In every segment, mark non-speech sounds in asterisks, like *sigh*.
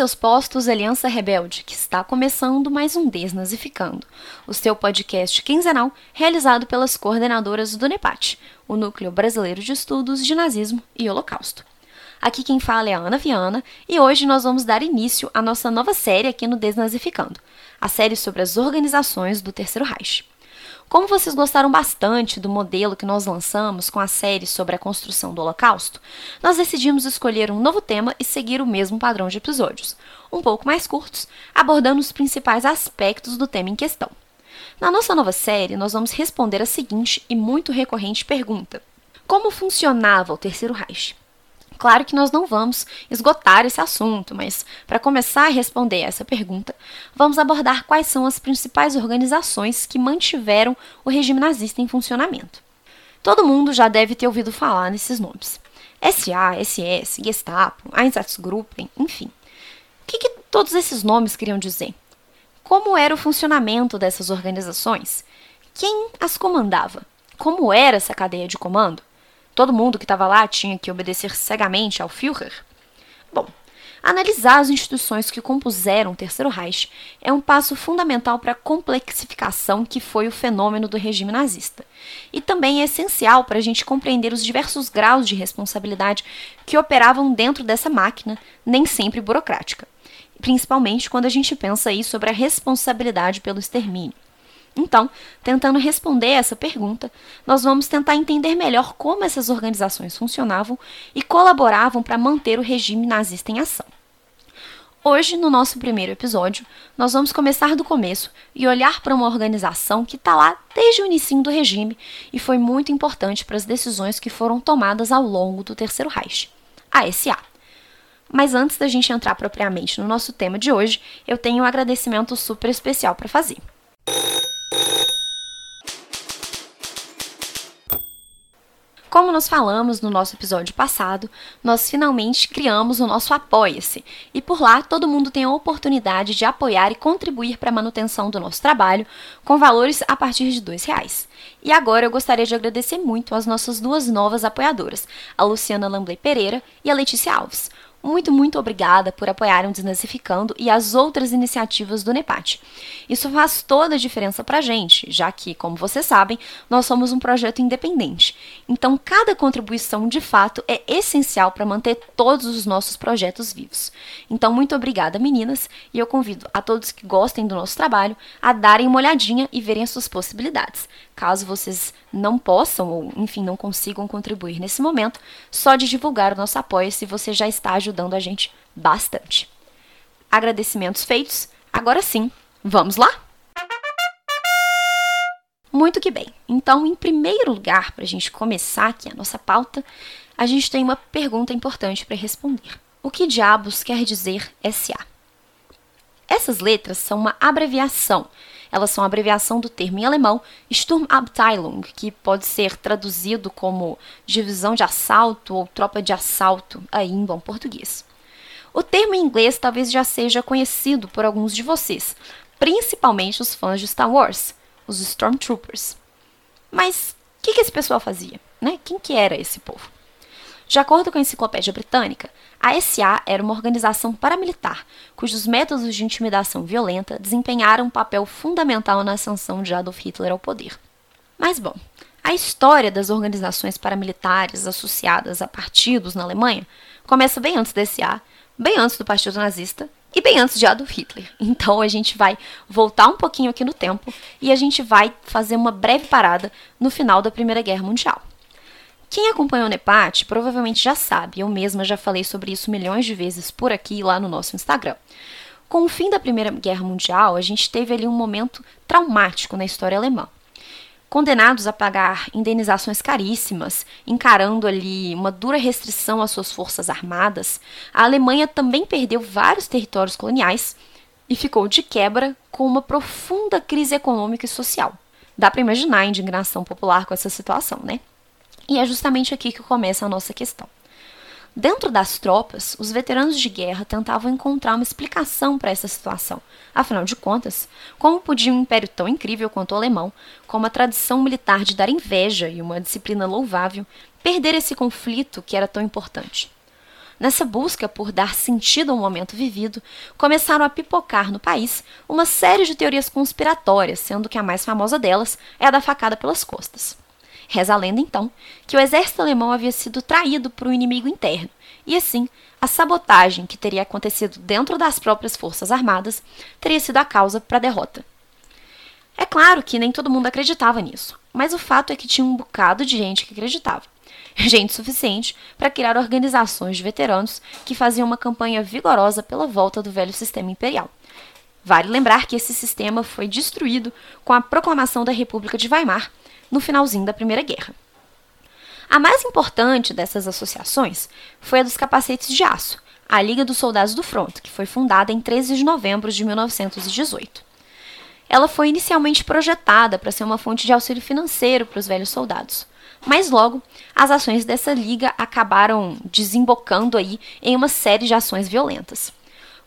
Seus postos, Aliança Rebelde, que está começando mais um Desnazificando, o seu podcast quinzenal realizado pelas coordenadoras do NEPAT, o Núcleo Brasileiro de Estudos de Nazismo e Holocausto. Aqui quem fala é a Ana Viana e hoje nós vamos dar início à nossa nova série aqui no Desnazificando, a série sobre as organizações do Terceiro Reich. Como vocês gostaram bastante do modelo que nós lançamos com a série sobre a construção do Holocausto, nós decidimos escolher um novo tema e seguir o mesmo padrão de episódios, um pouco mais curtos, abordando os principais aspectos do tema em questão. Na nossa nova série, nós vamos responder a seguinte e muito recorrente pergunta: Como funcionava o Terceiro Reich? Claro que nós não vamos esgotar esse assunto, mas para começar a responder essa pergunta, vamos abordar quais são as principais organizações que mantiveram o regime nazista em funcionamento. Todo mundo já deve ter ouvido falar nesses nomes. SA, SS, Gestapo, Einsatzgruppen, enfim. O que, que todos esses nomes queriam dizer? Como era o funcionamento dessas organizações? Quem as comandava? Como era essa cadeia de comando? Todo mundo que estava lá tinha que obedecer cegamente ao Führer? Bom, analisar as instituições que compuseram o Terceiro Reich é um passo fundamental para a complexificação que foi o fenômeno do regime nazista. E também é essencial para a gente compreender os diversos graus de responsabilidade que operavam dentro dessa máquina, nem sempre burocrática. Principalmente quando a gente pensa aí sobre a responsabilidade pelo extermínio. Então, tentando responder essa pergunta, nós vamos tentar entender melhor como essas organizações funcionavam e colaboravam para manter o regime nazista em ação. Hoje, no nosso primeiro episódio, nós vamos começar do começo e olhar para uma organização que está lá desde o início do regime e foi muito importante para as decisões que foram tomadas ao longo do Terceiro Reich, a SA. Mas antes da gente entrar propriamente no nosso tema de hoje, eu tenho um agradecimento super especial para fazer. Como nós falamos no nosso episódio passado, nós finalmente criamos o nosso Apoia-se e por lá todo mundo tem a oportunidade de apoiar e contribuir para a manutenção do nosso trabalho com valores a partir de R$ reais. E agora eu gostaria de agradecer muito às nossas duas novas apoiadoras, a Luciana Lambley Pereira e a Letícia Alves. Muito, muito obrigada por apoiarem o Desnazificando e as outras iniciativas do NEPAT. Isso faz toda a diferença para a gente, já que, como vocês sabem, nós somos um projeto independente. Então, cada contribuição de fato é essencial para manter todos os nossos projetos vivos. Então, muito obrigada, meninas, e eu convido a todos que gostem do nosso trabalho a darem uma olhadinha e verem as suas possibilidades. Caso vocês não possam ou, enfim, não consigam contribuir nesse momento, só de divulgar o nosso apoio se você já está ajudando a gente bastante. Agradecimentos feitos, agora sim, vamos lá? Muito que bem. Então, em primeiro lugar, para a gente começar aqui a nossa pauta, a gente tem uma pergunta importante para responder. O que diabos quer dizer SA? Essas letras são uma abreviação elas são a abreviação do termo em alemão Sturmabteilung, que pode ser traduzido como divisão de assalto ou tropa de assalto, aí em bom português. O termo em inglês talvez já seja conhecido por alguns de vocês, principalmente os fãs de Star Wars, os Stormtroopers. Mas o que, que esse pessoal fazia? Né? Quem que era esse povo? De acordo com a Enciclopédia Britânica, a SA era uma organização paramilitar cujos métodos de intimidação violenta desempenharam um papel fundamental na ascensão de Adolf Hitler ao poder. Mas, bom, a história das organizações paramilitares associadas a partidos na Alemanha começa bem antes da SA, bem antes do Partido Nazista e bem antes de Adolf Hitler. *laughs* Então a gente vai voltar um pouquinho aqui no tempo e a gente vai fazer uma breve parada no final da Primeira Guerra Mundial. Quem acompanhou o NEPAT provavelmente já sabe, eu mesma já falei sobre isso milhões de vezes por aqui lá no nosso Instagram. Com o fim da Primeira Guerra Mundial, a gente teve ali um momento traumático na história alemã. Condenados a pagar indenizações caríssimas, encarando ali uma dura restrição às suas forças armadas, a Alemanha também perdeu vários territórios coloniais e ficou de quebra com uma profunda crise econômica e social. Dá para imaginar a indignação popular com essa situação, né? E é justamente aqui que começa a nossa questão. Dentro das tropas, os veteranos de guerra tentavam encontrar uma explicação para essa situação. Afinal de contas, como podia um império tão incrível quanto o alemão, com uma tradição militar de dar inveja e uma disciplina louvável, perder esse conflito que era tão importante? Nessa busca por dar sentido ao momento vivido, começaram a pipocar no país uma série de teorias conspiratórias, sendo que a mais famosa delas é a da facada pelas costas. Reza a lenda, então, que o exército alemão havia sido traído por um inimigo interno, e assim, a sabotagem que teria acontecido dentro das próprias forças armadas teria sido a causa para a derrota. É claro que nem todo mundo acreditava nisso, mas o fato é que tinha um bocado de gente que acreditava *laughs* gente suficiente para criar organizações de veteranos que faziam uma campanha vigorosa pela volta do velho sistema imperial. Vale lembrar que esse sistema foi destruído com a proclamação da República de Weimar no finalzinho da Primeira Guerra. A mais importante dessas associações foi a dos capacetes de aço, a Liga dos Soldados do Front, que foi fundada em 13 de novembro de 1918. Ela foi inicialmente projetada para ser uma fonte de auxílio financeiro para os velhos soldados, mas logo, as ações dessa liga acabaram desembocando aí em uma série de ações violentas.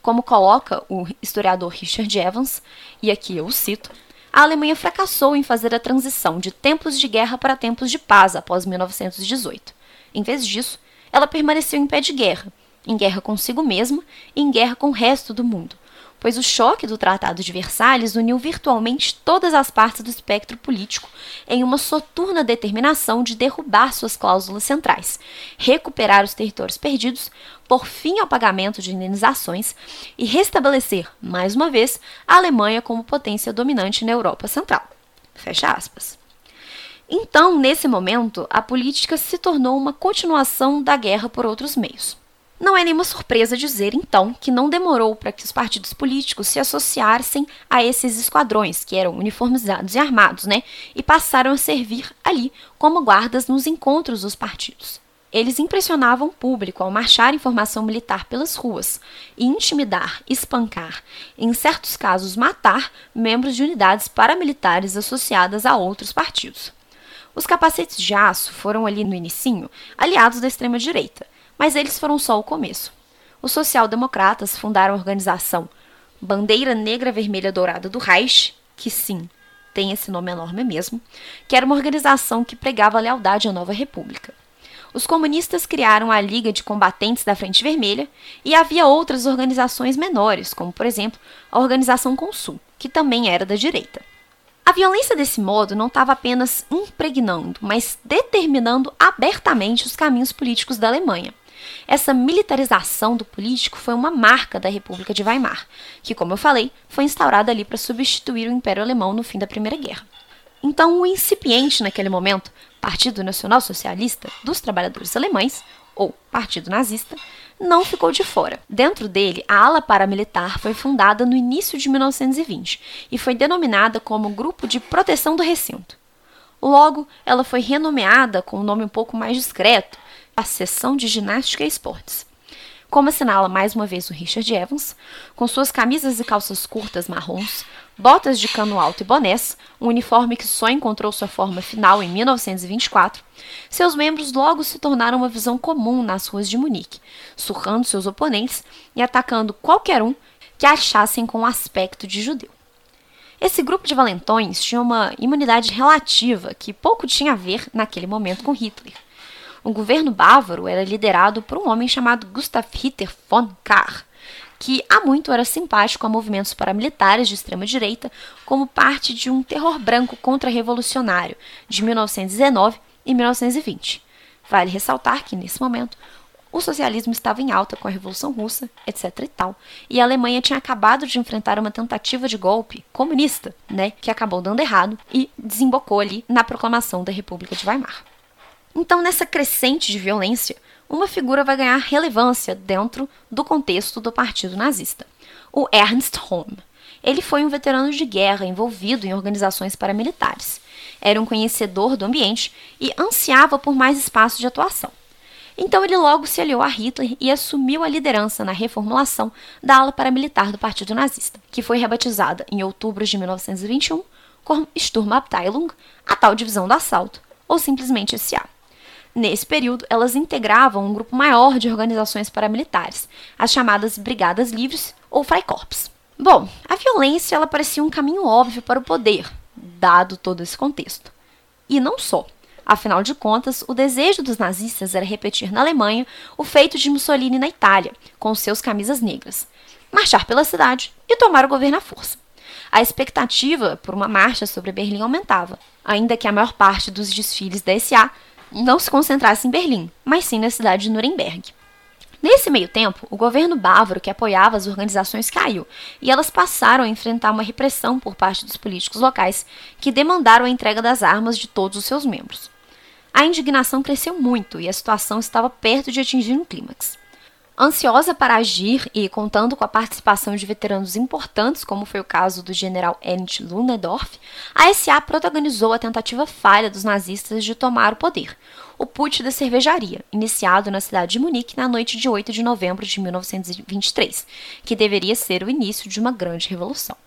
Como coloca o historiador Richard Evans, e aqui eu o cito, a Alemanha fracassou em fazer a transição de tempos de guerra para tempos de paz após 1918. Em vez disso, ela permaneceu em pé de guerra, em guerra consigo mesma e em guerra com o resto do mundo, pois o choque do Tratado de Versalhes uniu virtualmente todas as partes do espectro político em uma soturna determinação de derrubar suas cláusulas centrais, recuperar os territórios perdidos, por fim ao pagamento de indenizações e restabelecer, mais uma vez, a Alemanha como potência dominante na Europa Central. Fecha aspas. Então, nesse momento, a política se tornou uma continuação da guerra por outros meios. Não é nenhuma surpresa dizer, então, que não demorou para que os partidos políticos se associassem a esses esquadrões, que eram uniformizados e armados, né? E passaram a servir ali como guardas nos encontros dos partidos. Eles impressionavam o público ao marchar em formação militar pelas ruas e intimidar, espancar, em certos casos matar membros de unidades paramilitares associadas a outros partidos. Os capacetes de aço foram ali no inicinho aliados da extrema direita, mas eles foram só o começo. Os social-democratas fundaram a organização Bandeira Negra Vermelha Dourada do Reich, que sim, tem esse nome enorme mesmo, que era uma organização que pregava lealdade à nova república. Os comunistas criaram a Liga de Combatentes da Frente Vermelha e havia outras organizações menores, como por exemplo a Organização Consul, que também era da direita. A violência desse modo não estava apenas impregnando, mas determinando abertamente os caminhos políticos da Alemanha. Essa militarização do político foi uma marca da República de Weimar, que, como eu falei, foi instaurada ali para substituir o Império Alemão no fim da Primeira Guerra. Então, o incipiente naquele momento Partido Nacional Socialista dos Trabalhadores Alemães, ou Partido Nazista, não ficou de fora. Dentro dele, a ala paramilitar foi fundada no início de 1920 e foi denominada como Grupo de Proteção do Recinto. Logo, ela foi renomeada com um nome um pouco mais discreto, a seção de ginástica e esportes. Como assinala mais uma vez o Richard Evans, com suas camisas e calças curtas marrons, botas de cano alto e bonés, um uniforme que só encontrou sua forma final em 1924, seus membros logo se tornaram uma visão comum nas ruas de Munique, surrando seus oponentes e atacando qualquer um que achassem com aspecto de judeu. Esse grupo de valentões tinha uma imunidade relativa que pouco tinha a ver naquele momento com Hitler. O governo bávaro era liderado por um homem chamado Gustav Ritter von Kahr, que há muito era simpático a movimentos paramilitares de extrema-direita como parte de um terror branco contra-revolucionário de 1919 e 1920. Vale ressaltar que, nesse momento, o socialismo estava em alta com a Revolução Russa, etc e tal, e a Alemanha tinha acabado de enfrentar uma tentativa de golpe comunista, né, que acabou dando errado e desembocou ali na proclamação da República de Weimar. Então, nessa crescente de violência, uma figura vai ganhar relevância dentro do contexto do partido nazista: o Ernst Röhm. Ele foi um veterano de guerra envolvido em organizações paramilitares. Era um conhecedor do ambiente e ansiava por mais espaço de atuação. Então ele logo se aliou a Hitler e assumiu a liderança na reformulação da ala paramilitar do Partido Nazista, que foi rebatizada em outubro de 1921 como Sturmabteilung, a tal divisão do assalto, ou simplesmente SA. Nesse período, elas integravam um grupo maior de organizações paramilitares, as chamadas Brigadas Livres ou Freikorps. Bom, a violência ela parecia um caminho óbvio para o poder, dado todo esse contexto. E não só. Afinal de contas, o desejo dos nazistas era repetir na Alemanha o feito de Mussolini na Itália, com seus camisas negras, marchar pela cidade e tomar o governo à força. A expectativa por uma marcha sobre Berlim aumentava, ainda que a maior parte dos desfiles da SA não se concentrasse em Berlim, mas sim na cidade de Nuremberg. Nesse meio tempo, o governo bávaro que apoiava as organizações caiu, e elas passaram a enfrentar uma repressão por parte dos políticos locais, que demandaram a entrega das armas de todos os seus membros. A indignação cresceu muito e a situação estava perto de atingir um clímax. Ansiosa para agir e contando com a participação de veteranos importantes, como foi o caso do general Ernst Ludendorff, a SA protagonizou a tentativa falha dos nazistas de tomar o poder, o Putsch da Cervejaria, iniciado na cidade de Munique na noite de 8 de novembro de 1923, que deveria ser o início de uma grande revolução.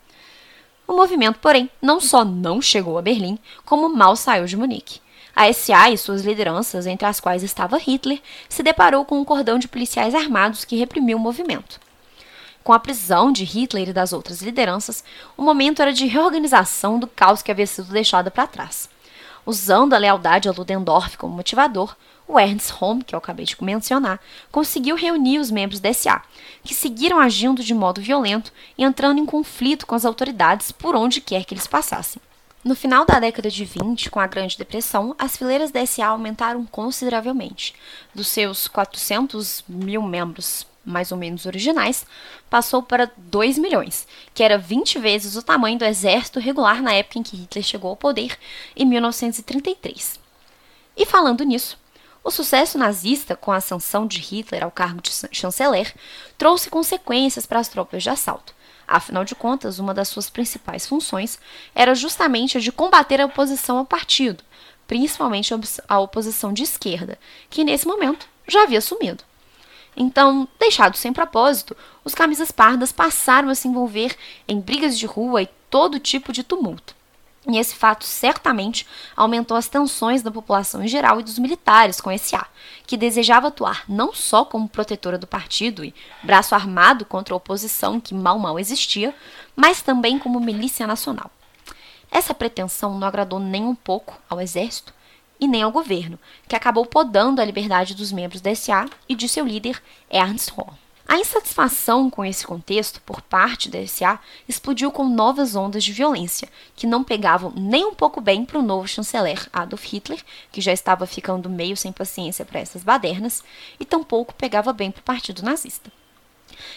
O movimento, porém, não só não chegou a Berlim, como mal saiu de Munique. A SA e suas lideranças, entre as quais estava Hitler, se deparou com um cordão de policiais armados que reprimiu o movimento. Com a prisão de Hitler e das outras lideranças, o momento era de reorganização do caos que havia sido deixado para trás. Usando a lealdade a Ludendorff como motivador, o Ernst Röhm, que eu acabei de mencionar, conseguiu reunir os membros da SA, que seguiram agindo de modo violento e entrando em conflito com as autoridades por onde quer que eles passassem. No final da década de 20, com a Grande Depressão, as fileiras da SA aumentaram consideravelmente. Dos seus 400 mil membros mais ou menos originais, passou para 2 milhões, que era 20 vezes o tamanho do exército regular na época em que Hitler chegou ao poder, em 1933. E falando nisso, o sucesso nazista com a ascensão de Hitler ao cargo de chanceler trouxe consequências para as tropas de assalto. Afinal de contas, uma das suas principais funções era justamente a de combater a oposição ao partido, principalmente a oposição de esquerda, que nesse momento já havia sumido. Então, deixados sem propósito, os camisas pardas passaram a se envolver em brigas de rua e todo tipo de tumulto. E esse fato certamente aumentou as tensões da população em geral e dos militares com esse A, que desejava atuar não só como protetora do partido e braço armado contra a oposição que mal mal existia, mas também como milícia nacional. Essa pretensão não agradou nem um pouco ao exército e nem ao governo, que acabou podando a liberdade dos membros da SA e de seu líder, Ernst Röhm. A insatisfação com esse contexto por parte da SA explodiu com novas ondas de violência, que não pegavam nem um pouco bem para o novo chanceler Adolf Hitler, que já estava ficando meio sem paciência para essas badernas, e tampouco pegava bem para o partido nazista.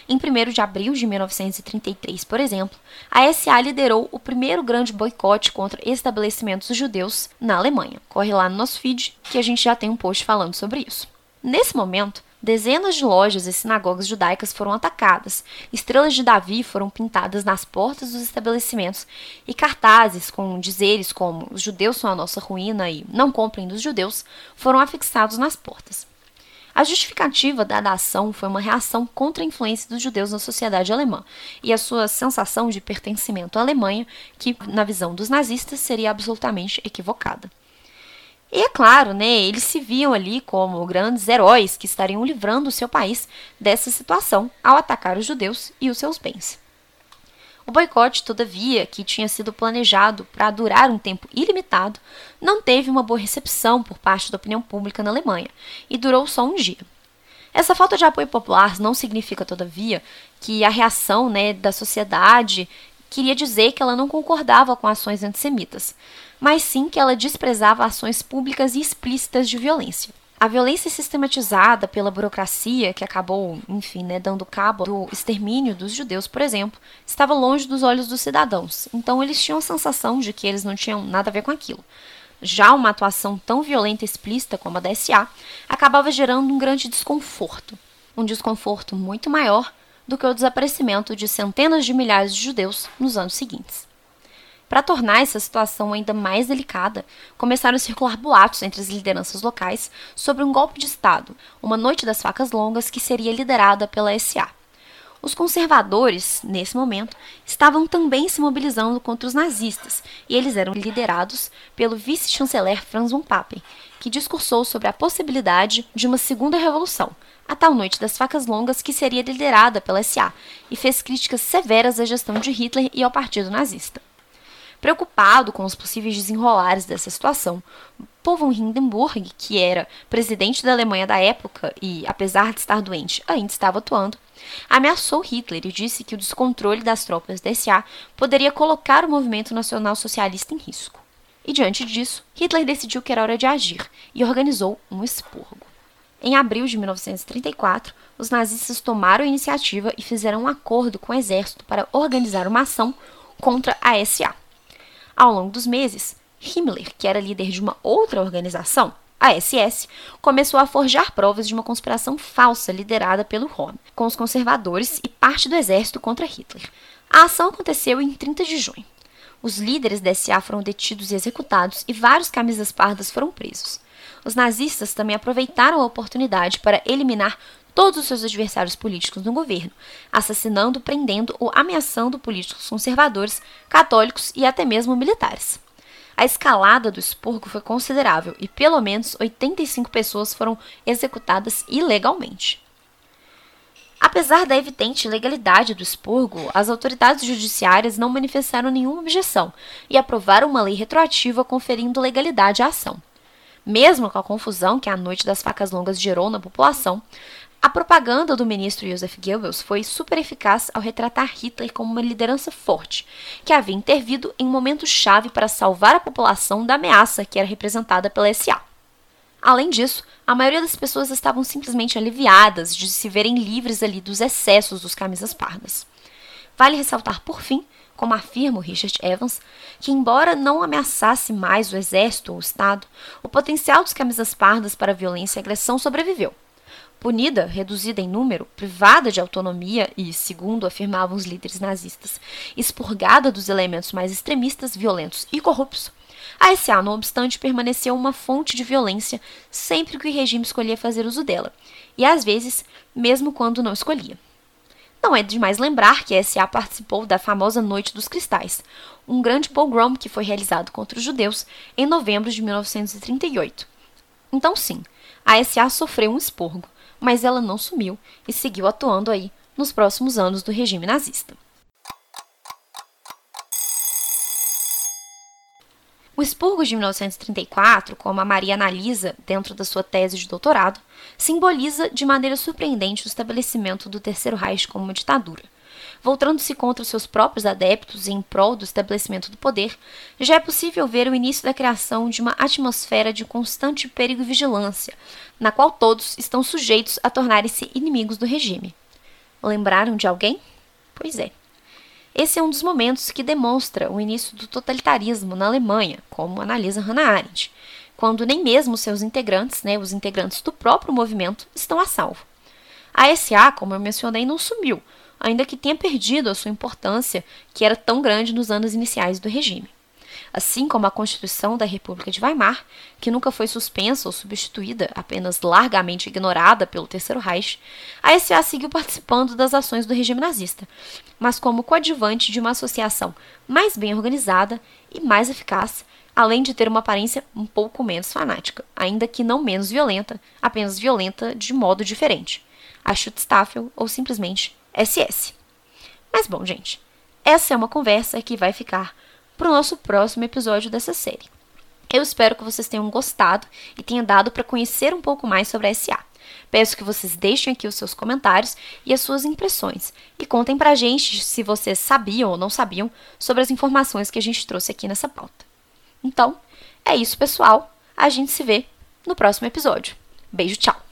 Em 1 de abril de 1933, por exemplo, a SA liderou o primeiro grande boicote contra estabelecimentos judeus na Alemanha. Corre lá no nosso feed que a gente já tem um post falando sobre isso. Nesse momento, Dezenas de lojas e sinagogas judaicas foram atacadas, estrelas de Davi foram pintadas nas portas dos estabelecimentos e cartazes com dizeres como os judeus são a nossa ruína e não comprem dos judeus foram afixados nas portas. A justificativa da ação foi uma reação contra a influência dos judeus na sociedade alemã e a sua sensação de pertencimento à Alemanha, que, na visão dos nazistas, seria absolutamente equivocada. E é claro, né, eles se viam ali como grandes heróis que estariam livrando o seu país dessa situação ao atacar os judeus e os seus bens. O boicote, todavia, que tinha sido planejado para durar um tempo ilimitado, não teve uma boa recepção por parte da opinião pública na Alemanha e durou só um dia. Essa falta de apoio popular não significa, todavia, que a reação né, da sociedade queria dizer que ela não concordava com ações antissemitas, mas sim que ela desprezava ações públicas e explícitas de violência. A violência sistematizada pela burocracia, que acabou, enfim, né, dando cabo do extermínio dos judeus, por exemplo, estava longe dos olhos dos cidadãos, então eles tinham a sensação de que eles não tinham nada a ver com aquilo. Já uma atuação tão violenta e explícita como a da SA acabava gerando um grande desconforto. Um desconforto muito maior do que o desaparecimento de centenas de milhares de judeus nos anos seguintes. Para tornar essa situação ainda mais delicada, começaram a circular boatos entre as lideranças locais sobre um golpe de Estado, uma noite das facas longas que seria liderada pela SA. Os conservadores, nesse momento, estavam também se mobilizando contra os nazistas, e eles eram liderados pelo vice-chanceler Franz von Papen, que discursou sobre a possibilidade de uma segunda revolução, a tal noite das facas longas que seria liderada pela SA, e fez críticas severas à gestão de Hitler e ao partido nazista. Preocupado com os possíveis desenrolares dessa situação, Paul von Hindenburg, que era presidente da Alemanha da época e, apesar de estar doente, ainda estava atuando, ameaçou Hitler e disse que o descontrole das tropas da SA poderia colocar o movimento nacional socialista em risco. E diante disso, Hitler decidiu que era hora de agir e organizou um expurgo. Em abril de 1934, os nazistas tomaram a iniciativa e fizeram um acordo com o exército para organizar uma ação contra a SA. Ao longo dos meses, Himmler, que era líder de uma outra organização, a SS, começou a forjar provas de uma conspiração falsa liderada pelo Rom, com os conservadores e parte do exército contra Hitler. A ação aconteceu em 30 de junho. Os líderes da SA foram detidos e executados e vários camisas pardas foram presos. Os nazistas também aproveitaram a oportunidade para eliminar todos os seus adversários políticos no governo, assassinando, prendendo ou ameaçando políticos conservadores, católicos e até mesmo militares. A escalada do expurgo foi considerável e pelo menos 85 pessoas foram executadas ilegalmente. Apesar da evidente ilegalidade do expurgo, as autoridades judiciárias não manifestaram nenhuma objeção e aprovaram uma lei retroativa conferindo legalidade à ação. Mesmo com a confusão que a noite das facas longas gerou na população, a propaganda do ministro Joseph Goebbels foi super eficaz ao retratar Hitler como uma liderança forte, que havia intervido em um momento chave para salvar a população da ameaça que era representada pela SA. Além disso, a maioria das pessoas estavam simplesmente aliviadas de se verem livres ali dos excessos dos camisas pardas. Vale ressaltar, por fim, como afirma o Richard Evans, que embora não ameaçasse mais o exército ou o Estado, o potencial dos camisas pardas para violência e agressão sobreviveu punida, reduzida em número, privada de autonomia e, segundo afirmavam os líderes nazistas, expurgada dos elementos mais extremistas, violentos e corruptos, a SA, não obstante, permaneceu uma fonte de violência sempre que o regime escolhia fazer uso dela, e às vezes, mesmo quando não escolhia. Não é demais lembrar que a SA participou da famosa Noite dos Cristais, um grande pogrom que foi realizado contra os judeus em novembro de 1938. Então, sim, a SA sofreu um expurgo, mas ela não sumiu e seguiu atuando aí nos próximos anos do regime nazista. O expurgo de 1934, como a Maria analisa dentro da sua tese de doutorado, simboliza de maneira surpreendente o estabelecimento do Terceiro Reich como uma ditadura. Voltando-se contra seus próprios adeptos em prol do estabelecimento do poder, já é possível ver o início da criação de uma atmosfera de constante perigo e vigilância, na qual todos estão sujeitos a tornarem-se inimigos do regime. Lembraram de alguém? Pois é. Esse é um dos momentos que demonstra o início do totalitarismo na Alemanha, como analisa Hannah Arendt, quando nem mesmo seus integrantes, né, os integrantes do próprio movimento, estão a salvo. A SA, como eu mencionei, não sumiu, ainda que tenha perdido a sua importância, que era tão grande nos anos iniciais do regime. Assim como a Constituição da República de Weimar, que nunca foi suspensa ou substituída, apenas largamente ignorada pelo Terceiro Reich, a SA seguiu participando das ações do regime nazista, mas como coadjuvante de uma associação mais bem organizada e mais eficaz, além de ter uma aparência um pouco menos fanática, ainda que não menos violenta, apenas violenta de modo diferente. A Schutzstaffel ou simplesmente SS. Mas bom, gente, essa é uma conversa que vai ficar para o nosso próximo episódio dessa série. Eu espero que vocês tenham gostado e tenham dado para conhecer um pouco mais sobre a SA. Peço que vocês deixem aqui os seus comentários e as suas impressões e contem pra gente se vocês sabiam ou não sabiam sobre as informações que a gente trouxe aqui nessa pauta. Então, é isso, pessoal. A gente se vê no próximo episódio. Beijo, tchau!